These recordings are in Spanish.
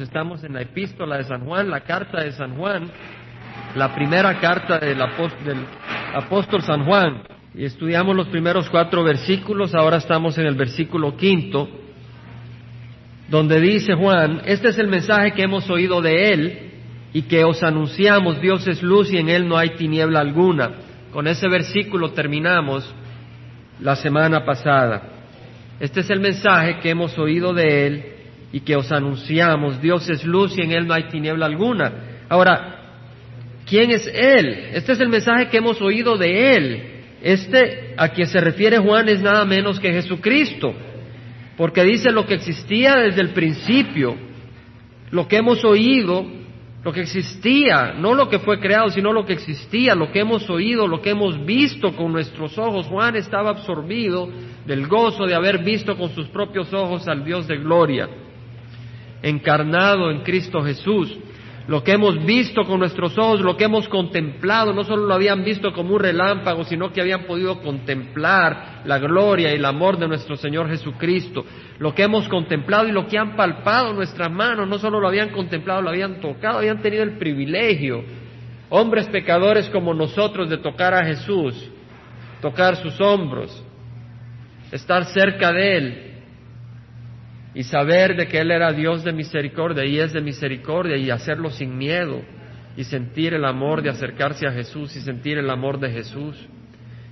Estamos en la epístola de San Juan, la carta de San Juan, la primera carta del apóstol, San Juan. Y estudiamos los primeros cuatro versículos, ahora estamos en el versículo quinto, donde dice Juan, este es el mensaje que hemos oído de él y que os anunciamos, Dios es luz y en él no hay tiniebla alguna. Con ese versículo terminamos la semana pasada. Este es el mensaje que hemos oído de él y que os anunciamos. Dios es luz y en Él no hay tiniebla alguna. Ahora, ¿quién es Él? Este es el mensaje que hemos oído de Él. Este a quien se refiere Juan es nada menos que Jesucristo, porque dice lo que existía desde el principio, lo que hemos oído, lo que existía, no lo que fue creado, sino lo que existía, lo que hemos oído, lo que hemos visto con nuestros ojos. Juan estaba absorbido del gozo de haber visto con sus propios ojos al Dios de gloria encarnado en Cristo Jesús. Lo que hemos visto con nuestros ojos, lo que hemos contemplado, no solo lo habían visto como un relámpago, sino que habían podido contemplar la gloria y el amor de nuestro Señor Jesucristo. Lo que hemos contemplado y lo que han palpado nuestras manos, no solo lo habían contemplado, lo habían tocado, habían tenido el privilegio, hombres pecadores como nosotros, de tocar a Jesús, tocar sus hombros, estar cerca de Él, y saber de que Él era Dios de misericordia y es de misericordia y hacerlo sin miedo y sentir el amor de acercarse a Jesús y sentir el amor de Jesús.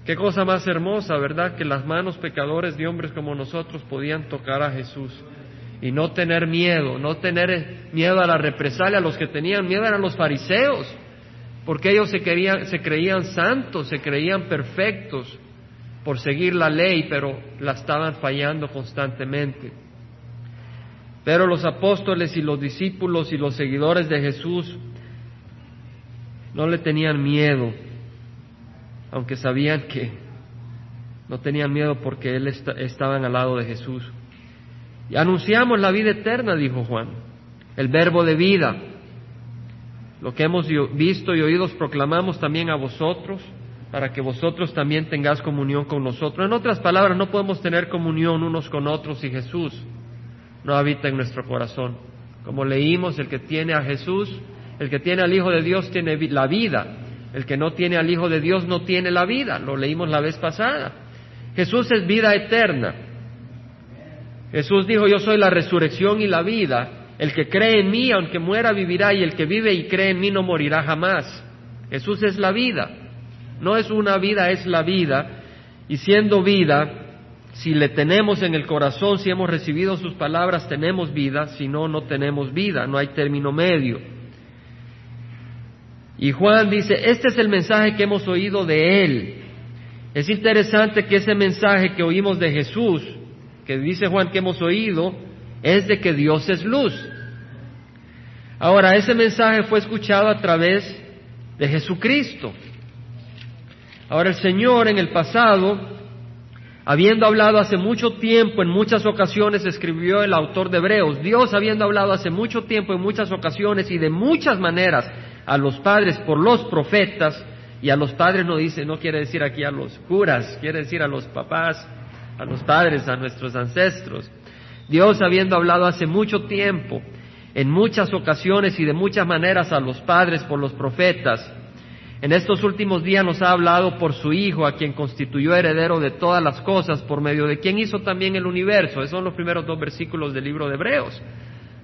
Qué cosa más hermosa, ¿verdad? Que las manos pecadores de hombres como nosotros podían tocar a Jesús y no tener miedo, no tener miedo a la represalia. Los que tenían miedo eran los fariseos, porque ellos se, querían, se creían santos, se creían perfectos por seguir la ley, pero la estaban fallando constantemente. Pero los apóstoles y los discípulos y los seguidores de Jesús no le tenían miedo, aunque sabían que no tenían miedo porque él estaban al lado de Jesús. Y anunciamos la vida eterna, dijo Juan, el verbo de vida. Lo que hemos visto y oído proclamamos también a vosotros, para que vosotros también tengáis comunión con nosotros. En otras palabras, no podemos tener comunión unos con otros y Jesús no habita en nuestro corazón. Como leímos, el que tiene a Jesús, el que tiene al Hijo de Dios tiene la vida. El que no tiene al Hijo de Dios no tiene la vida. Lo leímos la vez pasada. Jesús es vida eterna. Jesús dijo, yo soy la resurrección y la vida. El que cree en mí, aunque muera, vivirá, y el que vive y cree en mí no morirá jamás. Jesús es la vida. No es una vida, es la vida. Y siendo vida, si le tenemos en el corazón, si hemos recibido sus palabras, tenemos vida, si no, no tenemos vida, no hay término medio. Y Juan dice, este es el mensaje que hemos oído de Él. Es interesante que ese mensaje que oímos de Jesús, que dice Juan que hemos oído, es de que Dios es luz. Ahora, ese mensaje fue escuchado a través de Jesucristo. Ahora, el Señor en el pasado Habiendo hablado hace mucho tiempo, en muchas ocasiones, escribió el autor de Hebreos, Dios habiendo hablado hace mucho tiempo, en muchas ocasiones y de muchas maneras a los padres por los profetas, y a los padres no dice, no quiere decir aquí a los curas, quiere decir a los papás, a los padres, a nuestros ancestros. Dios habiendo hablado hace mucho tiempo, en muchas ocasiones y de muchas maneras a los padres por los profetas, en estos últimos días nos ha hablado por su Hijo, a quien constituyó heredero de todas las cosas, por medio de quien hizo también el universo. Esos son los primeros dos versículos del libro de Hebreos,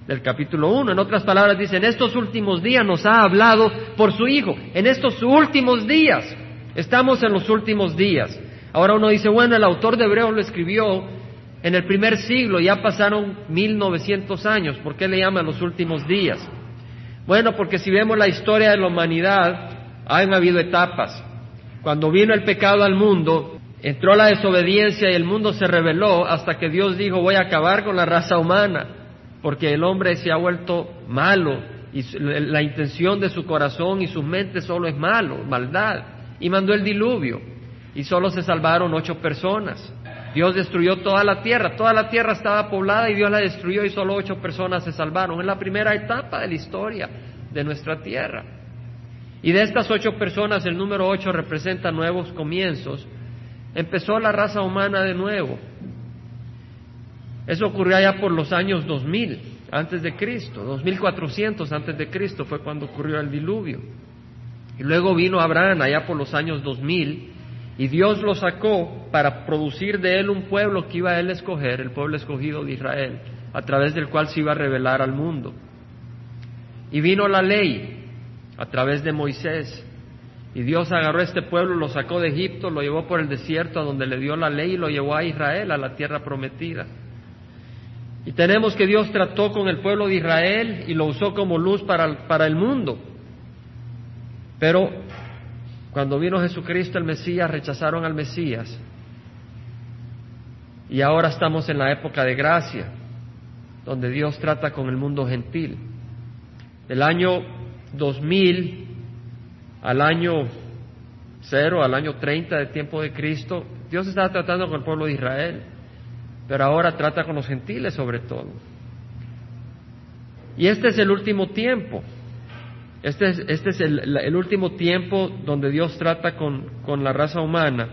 del capítulo 1. En otras palabras dice, en estos últimos días nos ha hablado por su Hijo. En estos últimos días, estamos en los últimos días. Ahora uno dice, bueno, el autor de Hebreos lo escribió en el primer siglo, ya pasaron mil novecientos años. ¿Por qué le llama los últimos días? Bueno, porque si vemos la historia de la humanidad, han habido etapas. Cuando vino el pecado al mundo, entró la desobediencia y el mundo se rebeló hasta que Dios dijo voy a acabar con la raza humana, porque el hombre se ha vuelto malo y la intención de su corazón y su mente solo es malo, maldad. Y mandó el diluvio y solo se salvaron ocho personas. Dios destruyó toda la tierra, toda la tierra estaba poblada y Dios la destruyó y solo ocho personas se salvaron. Es la primera etapa de la historia de nuestra tierra. Y de estas ocho personas, el número ocho representa nuevos comienzos. Empezó la raza humana de nuevo. Eso ocurrió allá por los años 2000. antes de Cristo, 2400 antes de Cristo fue cuando ocurrió el diluvio. Y luego vino Abraham allá por los años 2000 y Dios lo sacó para producir de él un pueblo que iba a él escoger, el pueblo escogido de Israel, a través del cual se iba a revelar al mundo. Y vino la ley a través de Moisés. Y Dios agarró a este pueblo, lo sacó de Egipto, lo llevó por el desierto a donde le dio la ley y lo llevó a Israel, a la tierra prometida. Y tenemos que Dios trató con el pueblo de Israel y lo usó como luz para, para el mundo. Pero cuando vino Jesucristo el Mesías, rechazaron al Mesías. Y ahora estamos en la época de gracia, donde Dios trata con el mundo gentil. Del año 2000 al año cero, al año 30 del tiempo de Cristo, Dios estaba tratando con el pueblo de Israel pero ahora trata con los gentiles sobre todo. Y este es el último tiempo. Este es, este es el, último tiempo donde Dios trata con, con la raza humana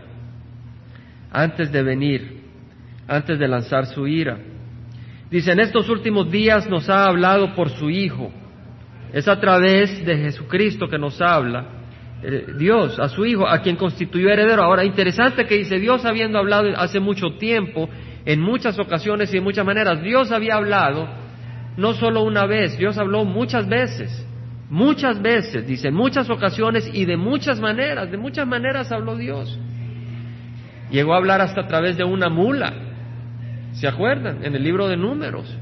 antes de venir, antes de lanzar su ira. Dice, en estos últimos días nos ha hablado por su Hijo. Es a través de Jesucristo que nos habla eh, Dios a su Hijo, a quien constituyó heredero. Ahora, interesante que dice Dios habiendo hablado hace mucho tiempo en muchas ocasiones y de muchas maneras. Dios había hablado no solo una vez, Dios habló muchas veces, muchas veces, dice, en muchas ocasiones y de muchas maneras, de muchas maneras habló Dios. Llegó a hablar hasta a través de una mula, ¿se acuerdan? En el libro de números.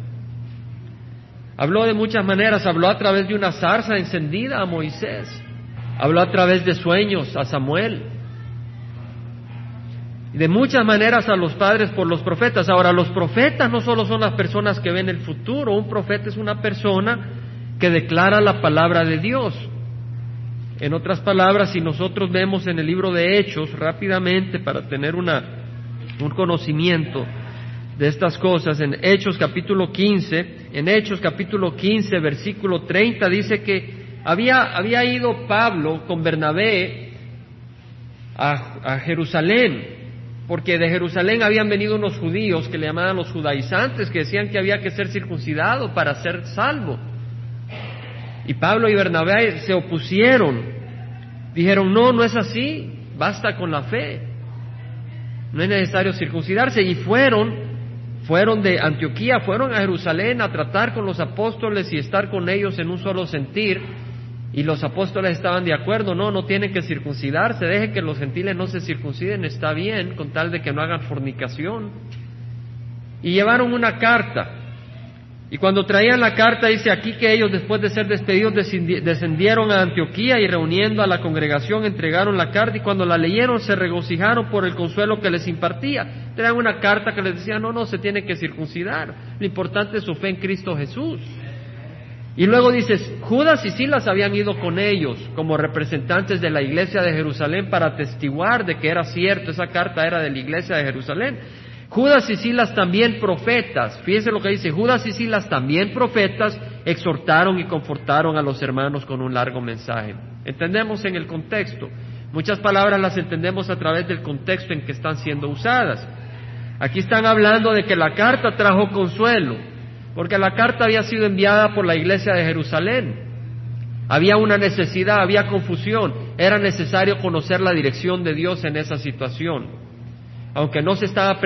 Habló de muchas maneras, habló a través de una zarza encendida a Moisés, habló a través de sueños a Samuel, de muchas maneras a los padres por los profetas. Ahora, los profetas no solo son las personas que ven el futuro, un profeta es una persona que declara la palabra de Dios. En otras palabras, si nosotros vemos en el libro de Hechos rápidamente para tener una, un conocimiento de estas cosas, en Hechos capítulo 15, en Hechos capítulo 15, versículo 30, dice que había, había ido Pablo con Bernabé a, a Jerusalén porque de Jerusalén habían venido unos judíos que le llamaban los judaizantes, que decían que había que ser circuncidado para ser salvo. Y Pablo y Bernabé se opusieron. Dijeron, no, no es así, basta con la fe. No es necesario circuncidarse. Y fueron, fueron de Antioquía, fueron a Jerusalén a tratar con los apóstoles y estar con ellos en un solo sentir y los apóstoles estaban de acuerdo, no, no tienen que circuncidarse, deje que los gentiles no se circunciden, está bien, con tal de que no hagan fornicación. Y llevaron una carta. Y cuando traían la carta dice aquí que ellos después de ser despedidos descendieron a Antioquía y reuniendo a la congregación entregaron la carta y cuando la leyeron se regocijaron por el consuelo que les impartía. Traían una carta que les decía, no, no, se tiene que circuncidar. Lo importante es su fe en Cristo Jesús. Y luego dices, Judas y Silas habían ido con ellos como representantes de la iglesia de Jerusalén para atestiguar de que era cierto, esa carta era de la iglesia de Jerusalén. Judas y Silas también profetas, fíjense lo que dice, Judas y Silas también profetas exhortaron y confortaron a los hermanos con un largo mensaje. Entendemos en el contexto, muchas palabras las entendemos a través del contexto en que están siendo usadas. Aquí están hablando de que la carta trajo consuelo, porque la carta había sido enviada por la iglesia de Jerusalén. Había una necesidad, había confusión, era necesario conocer la dirección de Dios en esa situación. Aunque no se estaba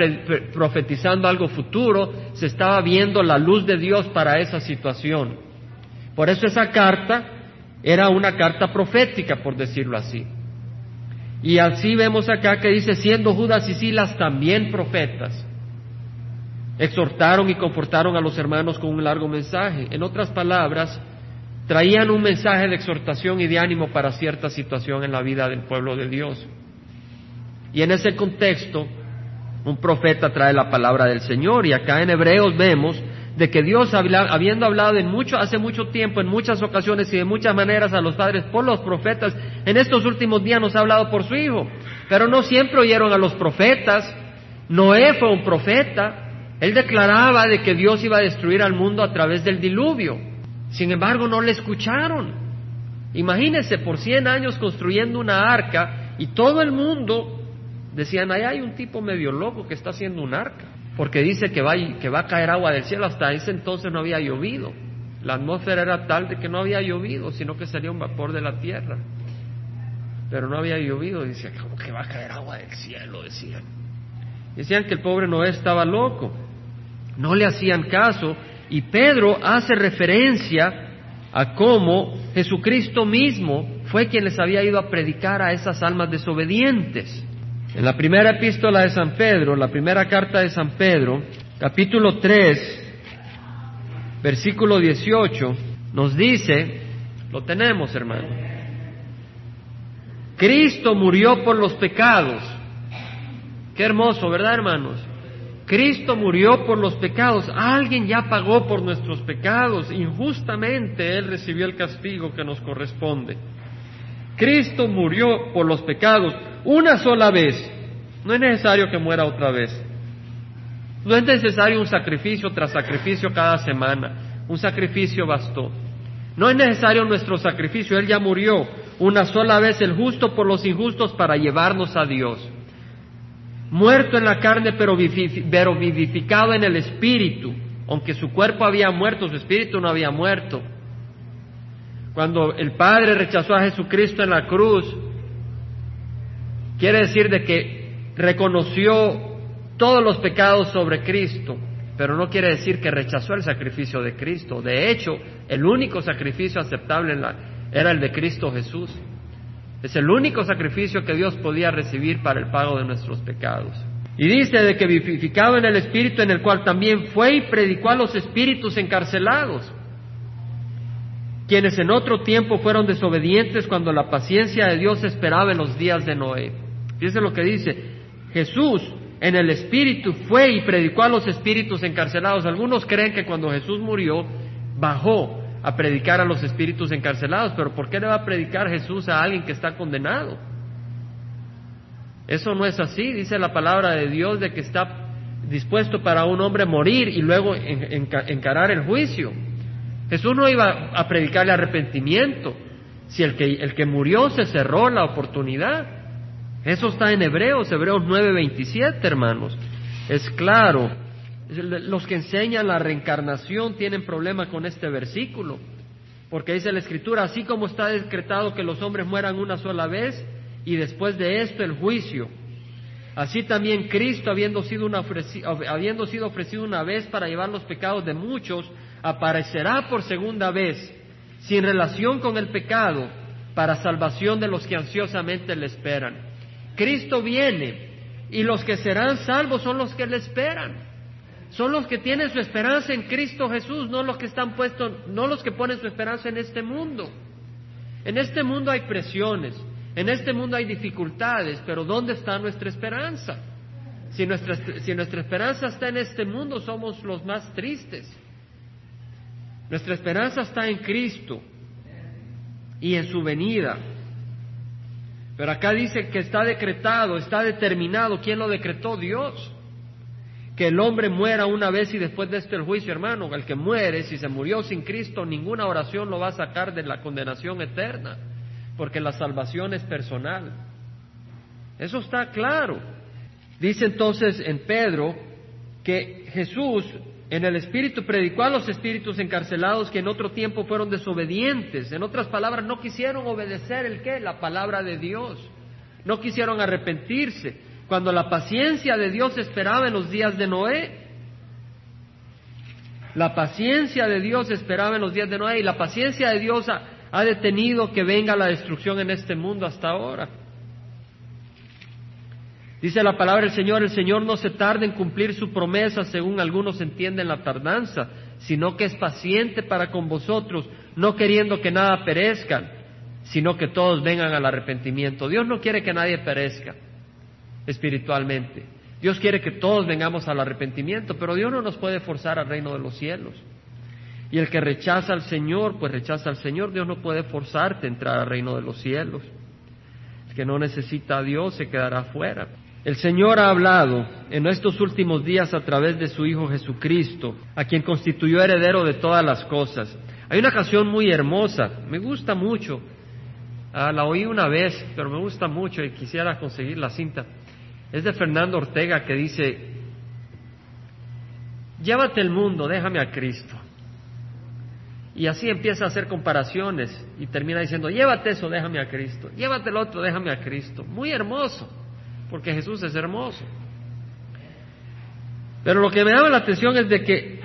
profetizando algo futuro, se estaba viendo la luz de Dios para esa situación. Por eso esa carta era una carta profética, por decirlo así. Y así vemos acá que dice, siendo Judas y Silas también profetas. Exhortaron y confortaron a los hermanos con un largo mensaje. En otras palabras, traían un mensaje de exhortación y de ánimo para cierta situación en la vida del pueblo de Dios. Y en ese contexto, un profeta trae la palabra del Señor. Y acá en Hebreos vemos de que Dios, habiendo hablado en mucho, hace mucho tiempo, en muchas ocasiones y de muchas maneras a los padres por los profetas, en estos últimos días nos ha hablado por su Hijo. Pero no siempre oyeron a los profetas. Noé fue un profeta, él declaraba de que Dios iba a destruir al mundo a través del diluvio. Sin embargo, no le escucharon. Imagínense, por cien años construyendo una arca y todo el mundo decían, ahí hay un tipo medio loco que está haciendo un arca. porque dice que va, que va a caer agua del cielo. Hasta ese entonces no había llovido. La atmósfera era tal de que no había llovido, sino que salía un vapor de la tierra. Pero no había llovido. Dice, ¿cómo que va a caer agua del cielo? Decían. Decían que el pobre Noé estaba loco. No le hacían caso. Y Pedro hace referencia a cómo Jesucristo mismo fue quien les había ido a predicar a esas almas desobedientes. En la primera epístola de San Pedro, la primera carta de San Pedro, capítulo 3, versículo 18, nos dice, lo tenemos hermano, Cristo murió por los pecados. Qué hermoso, ¿verdad hermanos? Cristo murió por los pecados. Alguien ya pagó por nuestros pecados. Injustamente Él recibió el castigo que nos corresponde. Cristo murió por los pecados una sola vez. No es necesario que muera otra vez. No es necesario un sacrificio tras sacrificio cada semana. Un sacrificio bastó. No es necesario nuestro sacrificio. Él ya murió una sola vez el justo por los injustos para llevarnos a Dios. Muerto en la carne pero vivificado en el espíritu. Aunque su cuerpo había muerto, su espíritu no había muerto. Cuando el Padre rechazó a Jesucristo en la cruz, quiere decir de que reconoció todos los pecados sobre Cristo, pero no quiere decir que rechazó el sacrificio de Cristo. De hecho, el único sacrificio aceptable era el de Cristo Jesús. Es el único sacrificio que Dios podía recibir para el pago de nuestros pecados. Y dice de que vivificado en el Espíritu en el cual también fue y predicó a los espíritus encarcelados quienes en otro tiempo fueron desobedientes cuando la paciencia de Dios esperaba en los días de Noé. Fíjense lo que dice, Jesús en el Espíritu fue y predicó a los espíritus encarcelados. Algunos creen que cuando Jesús murió, bajó a predicar a los espíritus encarcelados, pero ¿por qué le va a predicar Jesús a alguien que está condenado? Eso no es así, dice la palabra de Dios de que está dispuesto para un hombre morir y luego encarar el juicio. Jesús no iba a predicarle arrepentimiento si el que, el que murió se cerró la oportunidad. Eso está en Hebreos, Hebreos 9:27, hermanos. Es claro. Los que enseñan la reencarnación tienen problema con este versículo, porque dice la Escritura, así como está decretado que los hombres mueran una sola vez y después de esto el juicio. Así también Cristo, habiendo sido, habiendo sido ofrecido una vez para llevar los pecados de muchos, aparecerá por segunda vez, sin relación con el pecado, para salvación de los que ansiosamente le esperan. Cristo viene y los que serán salvos son los que le esperan. Son los que tienen su esperanza en Cristo Jesús, no los que están puestos, no los que ponen su esperanza en este mundo. En este mundo hay presiones, en este mundo hay dificultades, pero ¿dónde está nuestra esperanza? Si nuestra, si nuestra esperanza está en este mundo, somos los más tristes. Nuestra esperanza está en Cristo y en su venida. Pero acá dice que está decretado, está determinado. ¿Quién lo decretó? Dios. Que el hombre muera una vez y después de esto el juicio, hermano. El que muere, si se murió sin Cristo, ninguna oración lo va a sacar de la condenación eterna, porque la salvación es personal. Eso está claro. Dice entonces en Pedro que Jesús en el Espíritu predicó a los espíritus encarcelados que en otro tiempo fueron desobedientes. En otras palabras, no quisieron obedecer el qué? La palabra de Dios. No quisieron arrepentirse. Cuando la paciencia de Dios esperaba en los días de Noé. La paciencia de Dios esperaba en los días de Noé y la paciencia de Dios ha, ha detenido que venga la destrucción en este mundo hasta ahora. Dice la palabra del Señor, el Señor no se tarda en cumplir su promesa, según algunos entienden la tardanza, sino que es paciente para con vosotros, no queriendo que nada perezca, sino que todos vengan al arrepentimiento. Dios no quiere que nadie perezca espiritualmente. Dios quiere que todos vengamos al arrepentimiento, pero Dios no nos puede forzar al reino de los cielos. Y el que rechaza al Señor, pues rechaza al Señor. Dios no puede forzarte a entrar al reino de los cielos. El que no necesita a Dios se quedará fuera. El Señor ha hablado en estos últimos días a través de su Hijo Jesucristo, a quien constituyó heredero de todas las cosas. Hay una canción muy hermosa, me gusta mucho. Ah, la oí una vez, pero me gusta mucho y quisiera conseguir la cinta. Es de Fernando Ortega que dice, llévate el mundo, déjame a Cristo. Y así empieza a hacer comparaciones y termina diciendo, llévate eso, déjame a Cristo. Llévate el otro, déjame a Cristo. Muy hermoso, porque Jesús es hermoso. Pero lo que me llama la atención es de que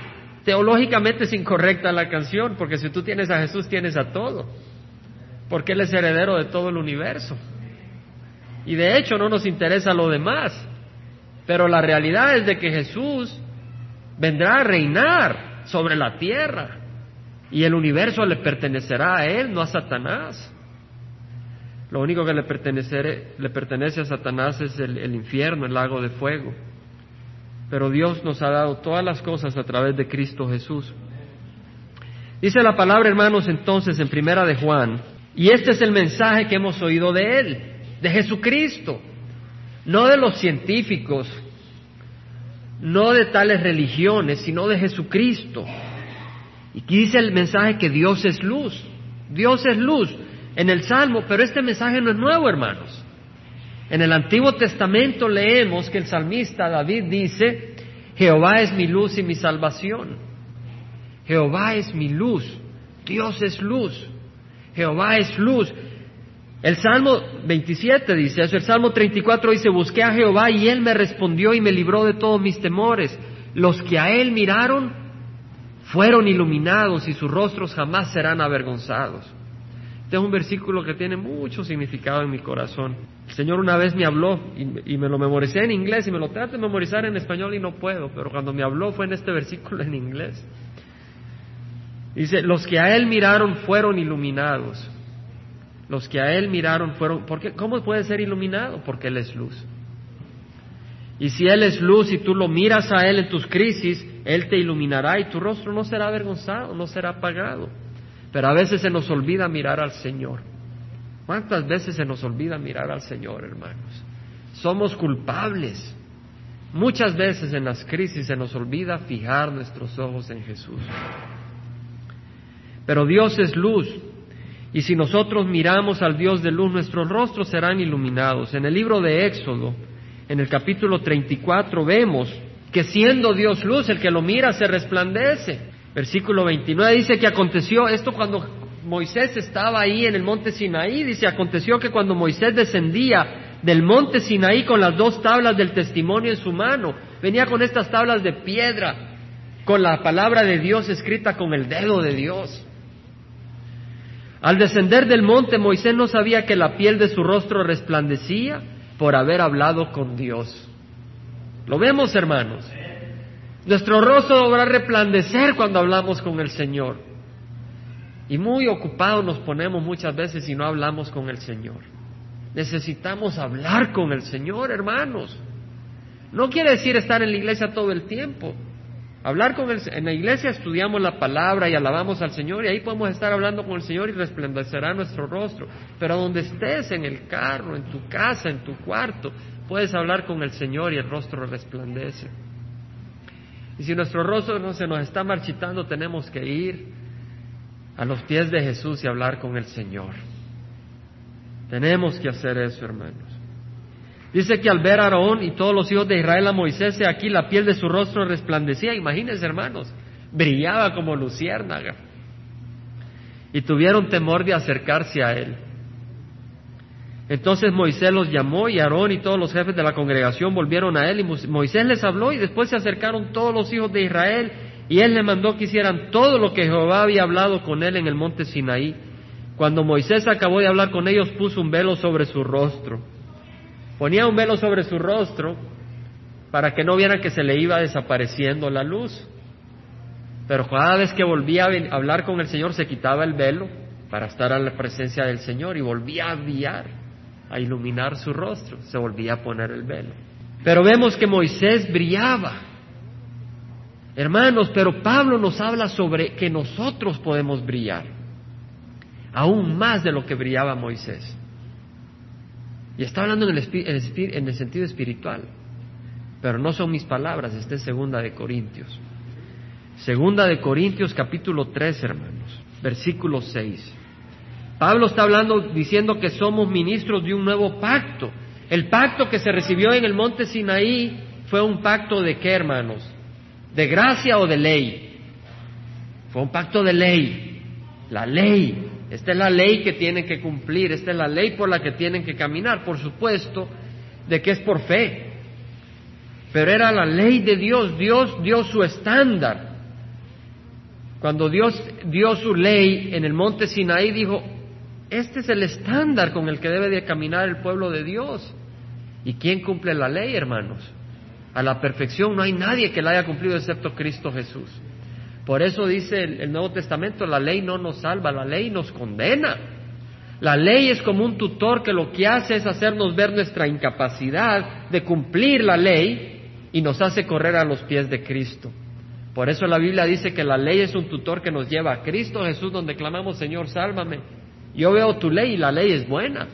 teológicamente es incorrecta la canción, porque si tú tienes a Jesús, tienes a todo, porque Él es heredero de todo el universo. Y de hecho no nos interesa lo demás, pero la realidad es de que Jesús vendrá a reinar sobre la tierra y el universo le pertenecerá a Él, no a Satanás. Lo único que le, le pertenece a Satanás es el, infierno, el lago de fuego. Pero Dios nos ha dado todas las cosas a través de Cristo Jesús. Dice la palabra, hermanos, entonces en Primera de Juan, y este es el mensaje que hemos oído de Él, de Jesucristo, no de los científicos, no de tales religiones, sino de Jesucristo. Y aquí dice el mensaje que Dios es luz. Dios es luz en el Salmo, pero este mensaje no es nuevo, hermanos. En el Antiguo Testamento leemos que el salmista David dice, Jehová es mi luz y mi salvación. Jehová es mi luz. Dios es luz. Jehová es luz. El Salmo 27 dice eso, el Salmo 34 dice, busqué a Jehová y él me respondió y me libró de todos mis temores. Los que a él miraron fueron iluminados y sus rostros jamás serán avergonzados. Este es un versículo que tiene mucho significado en mi corazón. El Señor una vez me habló y, me lo memoricé en inglés y me lo trato de memorizar en español y no puedo, pero cuando me habló fue en este versículo en inglés. Dice, los que a Él miraron fueron iluminados. Los que a Él miraron fueron... ¿por ¿Cómo puede ser iluminado? Porque Él es luz. Y si Él es luz y tú lo miras a Él en tus crisis, Él te iluminará y tu rostro no será avergonzado, no será apagado. Pero a veces se nos olvida mirar al Señor. ¿Cuántas veces se nos olvida mirar al Señor, hermanos? Somos culpables. Muchas veces en las crisis se nos olvida fijar nuestros ojos en Jesús. Pero Dios es luz y si nosotros miramos al Dios de luz, nuestros rostros serán iluminados. En el libro de Éxodo, en el capítulo 34, vemos que siendo Dios luz, el que lo mira se resplandece. Versículo 29 dice que aconteció esto cuando Moisés estaba ahí en el monte Sinaí, dice, aconteció que cuando Moisés descendía del monte Sinaí con las dos tablas del testimonio en su mano, venía con estas tablas de piedra, con la palabra de Dios escrita con el dedo de Dios. Al descender del monte, Moisés no sabía que la piel de su rostro resplandecía por haber hablado con Dios. ¿Lo vemos, hermanos? Nuestro rostro a resplandecer cuando hablamos con el Señor. Y muy ocupados nos ponemos muchas veces y no hablamos con el Señor. Necesitamos hablar con el Señor, hermanos. No quiere decir estar en la iglesia todo el tiempo. Hablar con el, en la iglesia estudiamos la palabra y alabamos al Señor y ahí podemos estar hablando con el Señor y resplandecerá nuestro rostro. Pero donde estés, en el carro, en tu casa, en tu cuarto, puedes hablar con el Señor y el rostro resplandece. Y si nuestro rostro no se nos está marchitando, tenemos que ir a los pies de Jesús y hablar con el Señor. Tenemos que hacer eso, hermanos. Dice que al ver a Aarón y todos los hijos de Israel a Moisés, aquí la piel de su rostro resplandecía. Imagínense, hermanos, brillaba como luciérnaga. Y tuvieron temor de acercarse a él. Entonces Moisés los llamó y Aarón y todos los jefes de la congregación volvieron a él y Moisés les habló y después se acercaron todos los hijos de Israel y él le mandó que hicieran todo lo que Jehová había hablado con él en el monte Sinaí. Cuando Moisés acabó de hablar con ellos puso un velo sobre su rostro. Ponía un velo sobre su rostro para que no vieran que se le iba desapareciendo la luz. Pero cada vez que volvía a hablar con el Señor se quitaba el velo para estar a la presencia del Señor y volvía a brillar, a iluminar su rostro, se volvía a poner el velo. Pero vemos que Moisés brillaba. Hermanos, pero Pablo nos habla sobre que nosotros podemos brillar, aún más de lo que brillaba Moisés. Y está hablando en el, sentido espiritual. Pero no son mis palabras, está en Segunda de Corintios. Segunda de Corintios capítulo 3, hermanos, versículo 6. Pablo está hablando diciendo que somos ministros de un nuevo pacto. El pacto que se recibió en el monte Sinaí fue un pacto de qué, hermanos? ¿De gracia o de ley? Fue un pacto de ley. La ley. Esta es la ley que tienen que cumplir. Esta es la ley por la que tienen que caminar. Por supuesto, de que es por fe. Pero era la ley de Dios. Dios dio su estándar. Cuando Dios dio su ley en el monte Sinaí, dijo, este es el estándar con el que debe de caminar el pueblo de Dios. ¿Y quién cumple la ley, hermanos? A la perfección no hay nadie que la haya cumplido excepto Cristo Jesús. Por eso dice el, Nuevo Testamento, la ley no nos salva, la ley nos condena. La ley es como un tutor que lo que hace es hacernos ver nuestra incapacidad de cumplir la ley y nos hace correr a los pies de Cristo. Por eso la Biblia dice que la ley es un tutor que nos lleva a Cristo Jesús donde clamamos, Señor, sálvame. Yo veo tu ley y la ley es buena.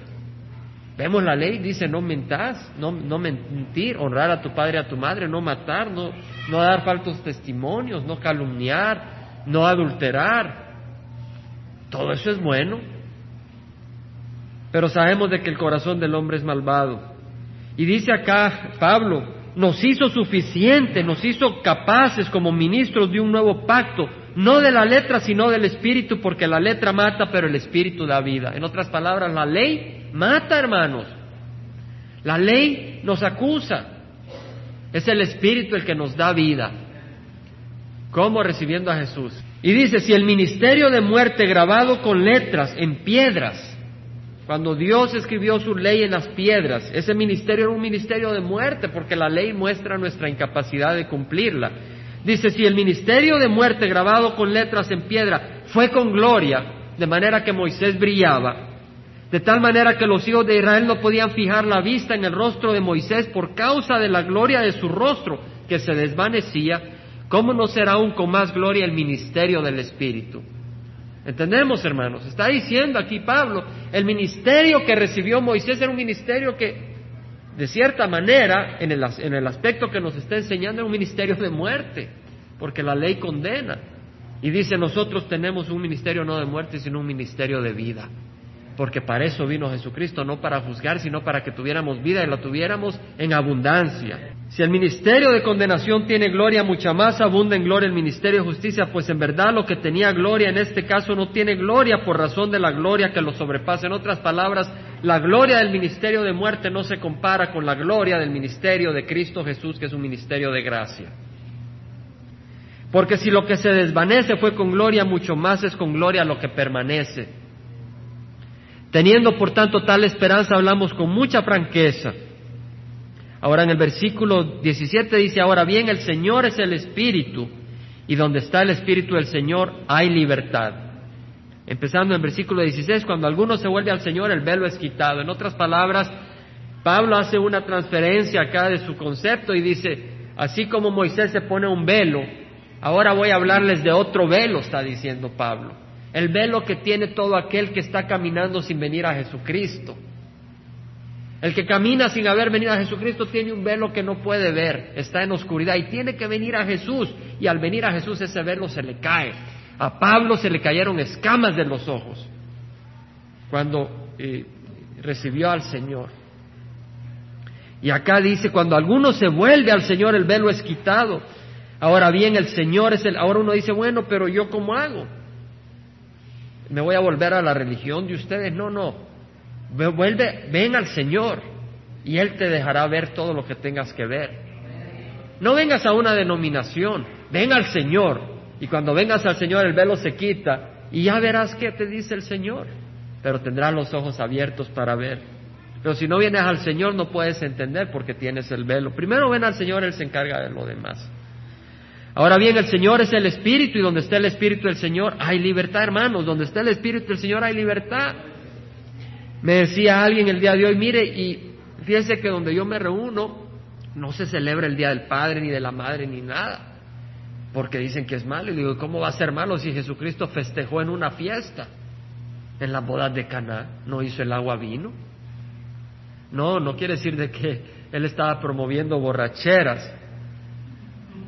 Vemos la ley, dice no mentas, no, no mentir, honrar a tu padre y a tu madre, no matar, no, no dar falsos testimonios, no calumniar, no adulterar. Todo eso es bueno. Pero sabemos de que el corazón del hombre es malvado. Y dice acá Pablo, nos hizo suficiente, nos hizo capaces como ministros de un nuevo pacto, no de la letra, sino del espíritu, porque la letra mata, pero el espíritu da vida. En otras palabras, la ley mata, hermanos. La ley nos acusa. Es el espíritu el que nos da vida. ¿Cómo recibiendo a Jesús? Y dice, si el ministerio de muerte grabado con letras en piedras, cuando Dios escribió su ley en las piedras, ese ministerio era un ministerio de muerte porque la ley muestra nuestra incapacidad de cumplirla. Dice, si el ministerio de muerte grabado con letras en piedra fue con gloria, de manera que Moisés brillaba, de tal manera que los hijos de Israel no podían fijar la vista en el rostro de Moisés por causa de la gloria de su rostro que se desvanecía, ¿cómo no será aún con más gloria el ministerio del Espíritu? ¿Entendemos, hermanos? Está diciendo aquí Pablo, el ministerio que recibió Moisés era un ministerio que de cierta manera, en el, en el aspecto que nos está enseñando, es un ministerio de muerte, porque la ley condena. Y dice, nosotros tenemos un ministerio no de muerte, sino un ministerio de vida. Porque para eso vino Jesucristo, no para juzgar, sino para que tuviéramos vida y la tuviéramos en abundancia. Si el ministerio de condenación tiene gloria, mucha más abunda en gloria el ministerio de justicia, pues en verdad lo que tenía gloria en este caso no tiene gloria por razón de la gloria que lo sobrepasa. En otras palabras, la gloria del ministerio de muerte no se compara con la gloria del ministerio de Cristo Jesús, que es un ministerio de gracia. Porque si lo que se desvanece fue con gloria, mucho más es con gloria lo que permanece. Teniendo por tanto tal esperanza, hablamos con mucha franqueza. Ahora en el versículo 17 dice, ahora bien, el Señor es el Espíritu, y donde está el Espíritu del Señor hay libertad. Empezando en versículo 16, cuando alguno se vuelve al Señor, el velo es quitado. En otras palabras, Pablo hace una transferencia acá de su concepto y dice, así como Moisés se pone un velo, ahora voy a hablarles de otro velo, está diciendo Pablo. El velo que tiene todo aquel que está caminando sin venir a Jesucristo. El que camina sin haber venido a Jesucristo tiene un velo que no puede ver, está en oscuridad y tiene que venir a Jesús. Y al venir a Jesús ese velo se le cae. A Pablo se le cayeron escamas de los ojos cuando eh, recibió al Señor. Y acá dice, cuando alguno se vuelve al Señor, el velo es quitado. Ahora bien, el Señor es el... Ahora uno dice, bueno, pero yo cómo hago? ¿Me voy a volver a la religión de ustedes? No, no. Vuelve, ven al Señor y Él te dejará ver todo lo que tengas que ver. No vengas a una denominación, ven al Señor y cuando vengas al Señor el velo se quita y ya verás qué te dice el Señor. Pero tendrás los ojos abiertos para ver. Pero si no vienes al Señor no puedes entender porque tienes el velo. Primero ven al Señor, Él se encarga de lo demás. Ahora bien, el Señor es el Espíritu y donde está el Espíritu del Señor hay libertad, hermanos. Donde está el Espíritu del Señor hay libertad. Me decía alguien el día de hoy, mire, y fíjese que donde yo me reúno no se celebra el Día del Padre, ni de la Madre, ni nada porque dicen que es malo. Y digo, ¿cómo va a ser malo si Jesucristo festejó en una fiesta? En la boda de Caná, no hizo el agua vino. No, no quiere decir de que él estaba promoviendo borracheras.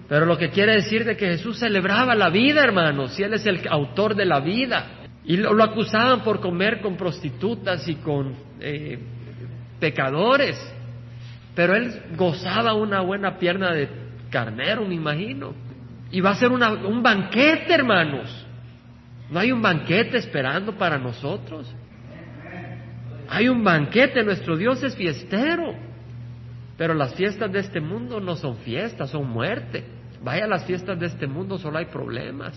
Pero lo que quiere decir de que Jesús celebraba la vida, hermanos, si Él es el autor de la vida. Y lo, acusaban por comer con prostitutas y con eh, pecadores. Pero Él gozaba una buena pierna de carnero, me imagino Y va a ser un banquete, hermanos. No hay un banquete esperando para nosotros. Hay un banquete, nuestro Dios es fiestero. Pero las fiestas de este mundo no son fiestas, son muerte. Vaya a las fiestas de este mundo, solo hay problemas.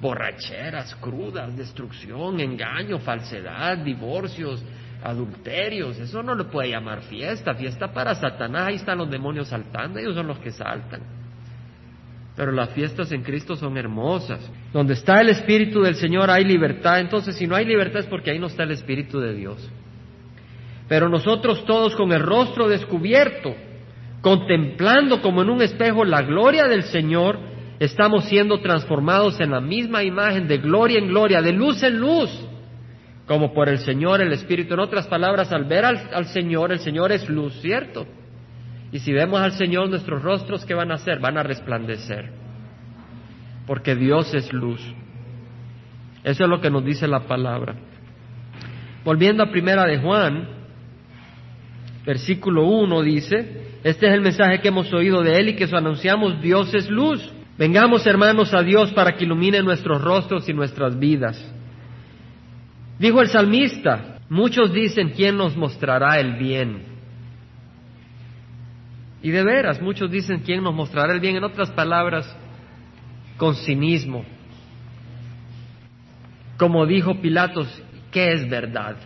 Borracheras, crudas, destrucción, engaño, falsedad, divorcios, adulterios. Eso no le puede llamar fiesta. Fiesta para Satanás, ahí están los demonios saltando, ellos son los que saltan. Pero las fiestas en Cristo son hermosas. Donde está el Espíritu del Señor hay libertad. Entonces, si no hay libertad es porque ahí no está el Espíritu de Dios. Pero nosotros todos con el rostro descubierto, contemplando como en un espejo la gloria del Señor, estamos siendo transformados en la misma imagen de gloria en gloria, de luz en luz, como por el Señor el Espíritu. En otras palabras, al ver al, Señor, el Señor es luz, ¿cierto? Y si vemos al Señor, nuestros rostros, ¿qué van a hacer? Van a resplandecer. Porque Dios es luz. Eso es lo que nos dice la palabra. Volviendo a primera de Juan, Versículo 1 dice, este es el mensaje que hemos oído de Él y que os anunciamos, Dios es luz. Vengamos hermanos a Dios para que ilumine nuestros rostros y nuestras vidas. Dijo el salmista, muchos dicen, ¿quién nos mostrará el bien? Y de veras, muchos dicen, ¿quién nos mostrará el bien? En otras palabras, con cinismo. Como dijo Pilatos, ¿qué es verdad?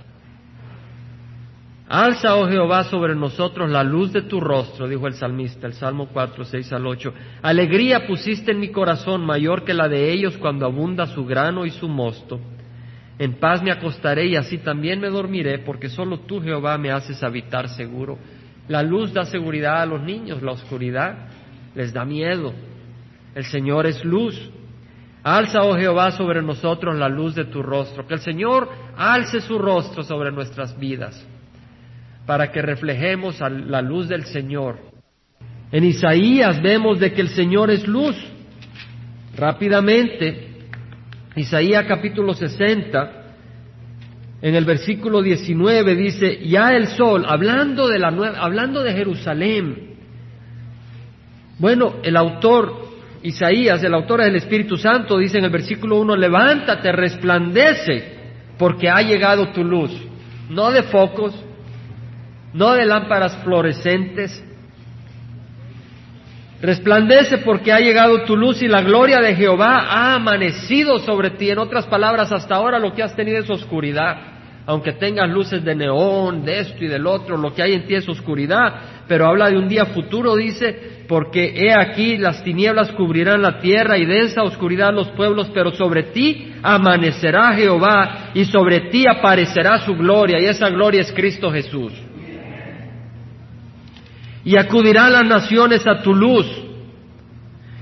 Alza, oh Jehová, sobre nosotros la luz de tu rostro, dijo el salmista, el Salmo 4, 6 al 8. Alegría pusiste en mi corazón mayor que la de ellos cuando abunda su grano y su mosto. En paz me acostaré y así también me dormiré, porque solo tú, Jehová, me haces habitar seguro. La luz da seguridad a los niños, la oscuridad les da miedo. El Señor es luz. Alza, oh Jehová, sobre nosotros la luz de tu rostro. Que el Señor alce su rostro sobre nuestras vidas para que reflejemos la luz del Señor. En Isaías vemos de que el Señor es luz. Rápidamente, Isaías capítulo 60, en el versículo 19 dice, ya el sol, hablando de, la hablando de Jerusalén, bueno, el autor Isaías, el autor del Espíritu Santo, dice en el versículo 1, levántate, resplandece, porque ha llegado tu luz, no de focos, no de lámparas fluorescentes. Resplandece porque ha llegado tu luz y la gloria de Jehová ha amanecido sobre ti. En otras palabras, hasta ahora lo que has tenido es oscuridad. Aunque tengas luces de neón, de esto y del otro, lo que hay en ti es oscuridad. Pero habla de un día futuro, dice, porque he aquí las tinieblas cubrirán la tierra y densa oscuridad los pueblos, pero sobre ti amanecerá Jehová y sobre ti aparecerá su gloria y esa gloria es Cristo Jesús y acudirán las naciones a tu luz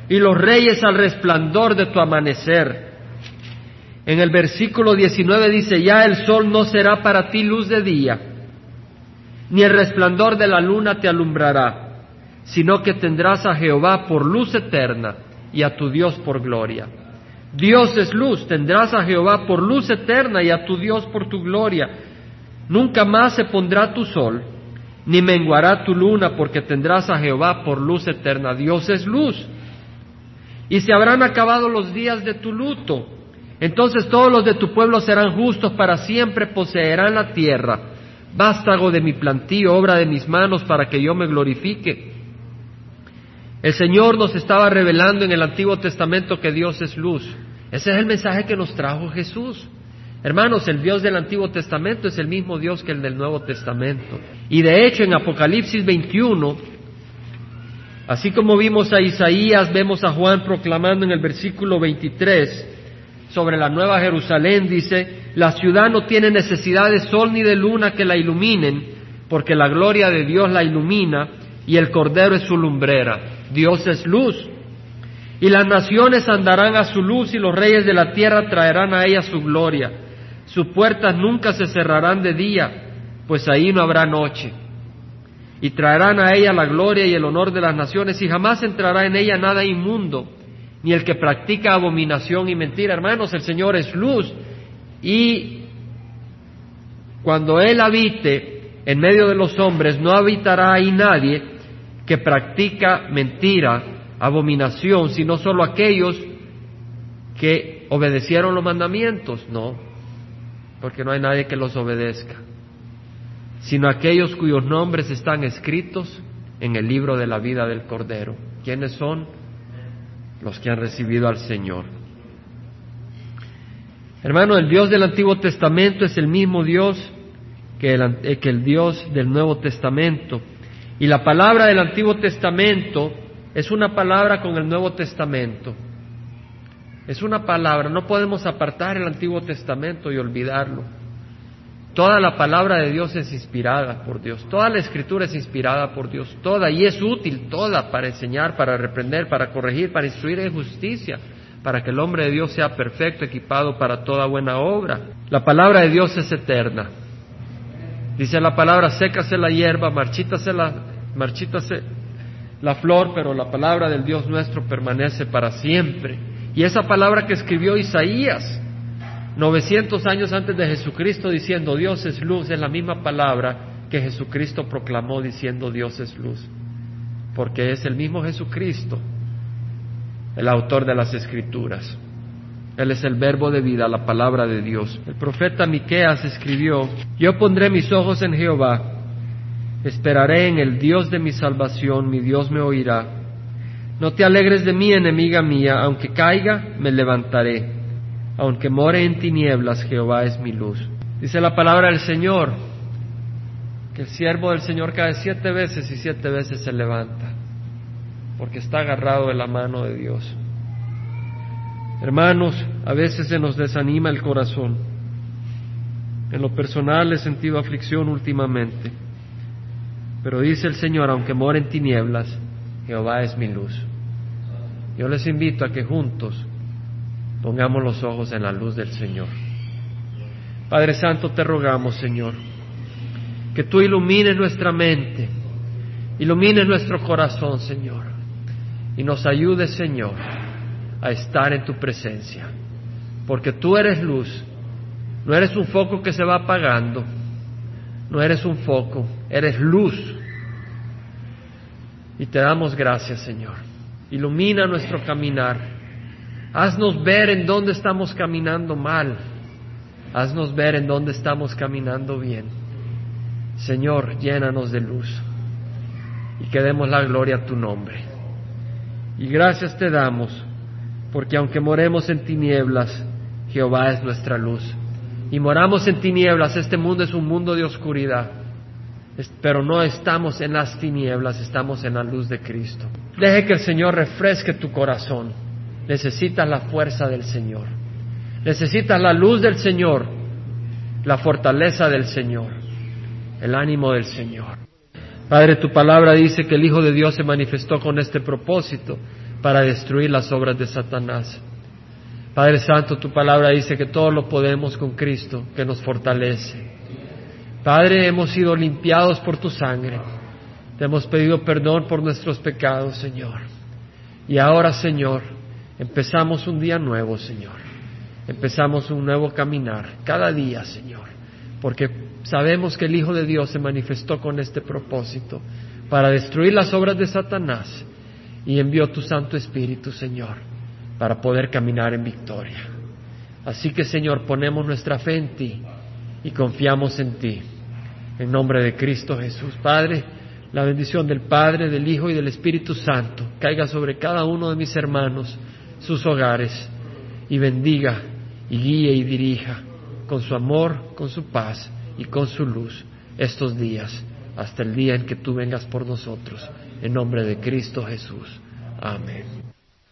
y los reyes al resplandor de tu amanecer. En el versículo 19 dice, ya el sol no será para ti luz de día, ni el resplandor de la luna te alumbrará, sino que tendrás a Jehová por luz eterna y a tu Dios por gloria. Dios es luz, tendrás a Jehová por luz eterna y a tu Dios por tu gloria. Nunca más se pondrá tu sol ni menguará tu luna, porque tendrás a Jehová por luz eterna. Dios es luz. Y se habrán acabado los días de tu luto. Entonces todos los de tu pueblo serán justos para siempre, poseerán la tierra. Vástago de mi plantío, obra de mis manos, para que yo me glorifique. El Señor nos estaba revelando en el Antiguo Testamento que Dios es luz. Ese es el mensaje que nos trajo Jesús. Hermanos, el Dios del Antiguo Testamento es el mismo Dios que el del Nuevo Testamento. Y de hecho en Apocalipsis 21, así como vimos a Isaías, vemos a Juan proclamando en el versículo 23 sobre la Nueva Jerusalén, dice, la ciudad no tiene necesidad de sol ni de luna que la iluminen, porque la gloria de Dios la ilumina y el Cordero es su lumbrera. Dios es luz. Y las naciones andarán a su luz y los reyes de la tierra traerán a ella su gloria. Sus puertas nunca se cerrarán de día, pues ahí no habrá noche. Y traerán a ella la gloria y el honor de las naciones, y jamás entrará en ella nada inmundo, ni el que practica abominación y mentira. Hermanos, el Señor es luz, y cuando Él habite en medio de los hombres, no habitará ahí nadie que practica mentira, abominación, sino solo aquellos que obedecieron los mandamientos, no, porque no hay nadie que los obedezca, sino aquellos cuyos nombres están escritos en el libro de la vida del Cordero. ¿Quiénes son? Los que han recibido al Señor. Hermano, el Dios del Antiguo Testamento es el mismo Dios que el, eh, que el Dios del Nuevo Testamento. Y la palabra del Antiguo Testamento es una palabra con el Nuevo Testamento. Es una palabra, no podemos apartar el Antiguo Testamento y olvidarlo. Toda la palabra de Dios es inspirada por Dios, toda la escritura es inspirada por Dios, toda, y es útil toda para enseñar, para reprender, para corregir, para instruir en justicia, para que el hombre de Dios sea perfecto, equipado para toda buena obra. La palabra de Dios es eterna. Dice la palabra, sécase la hierba, marchítase la, marchítase la flor, pero la palabra del Dios nuestro permanece para siempre. Y esa palabra que escribió Isaías, 900 años antes de Jesucristo, diciendo Dios es luz, es la misma palabra que Jesucristo proclamó diciendo Dios es luz. Porque es el mismo Jesucristo, el autor de las Escrituras. Él es el verbo de vida, la palabra de Dios. El profeta Miqueas escribió: Yo pondré mis ojos en Jehová, esperaré en el Dios de mi salvación, mi Dios me oirá. No te alegres de mí, enemiga mía, aunque caiga, me levantaré. Aunque more en tinieblas, Jehová es mi luz. Dice la palabra del Señor, que el siervo del Señor cae siete veces y siete veces se levanta, porque está agarrado de la mano de Dios. Hermanos, a veces se nos desanima el corazón. En lo personal he sentido aflicción últimamente. Pero dice el Señor, aunque more en tinieblas, Jehová es mi luz. Yo les invito a que juntos pongamos los ojos en la luz del Señor. Padre Santo, te rogamos, Señor, que tú ilumines nuestra mente, ilumines nuestro corazón, Señor, y nos ayudes, Señor, a estar en tu presencia, porque tú eres luz, no eres un foco que se va apagando, no eres un foco, eres luz. Y te damos gracias, Señor ilumina nuestro caminar, haznos ver en dónde estamos caminando mal, haznos ver en dónde estamos caminando bien. Señor, llénanos de luz y que demos la gloria a tu nombre. Y gracias te damos, porque aunque moremos en tinieblas, Jehová es nuestra luz. Y moramos en tinieblas, este mundo es un mundo de oscuridad pero no estamos en las tinieblas, estamos en la luz de Cristo. Deje que el Señor refresque tu corazón. Necesitas la fuerza del Señor. Necesitas la luz del Señor, la fortaleza del Señor, el ánimo del Señor. Padre, tu palabra dice que el Hijo de Dios se manifestó con este propósito para destruir las obras de Satanás. Padre Santo, tu palabra dice que todo lo podemos con Cristo, que nos fortalece. Padre, hemos sido limpiados por tu sangre. Te hemos pedido perdón por nuestros pecados, Señor. Y ahora, Señor, empezamos un día nuevo, Señor. Empezamos un nuevo caminar cada día, Señor. Porque sabemos que el Hijo de Dios se manifestó con este propósito para destruir las obras de Satanás y envió tu Santo Espíritu, Señor, para poder caminar en victoria. Así que, Señor, ponemos nuestra fe en ti y confiamos en ti. En nombre de Cristo Jesús. Padre, la bendición del Padre, del Hijo y del Espíritu Santo caiga sobre cada uno de mis hermanos, sus hogares, y bendiga y guíe y dirija con su amor, con su paz y con su luz estos días, hasta el día en que tú vengas por nosotros. En nombre de Cristo Jesús. Amén.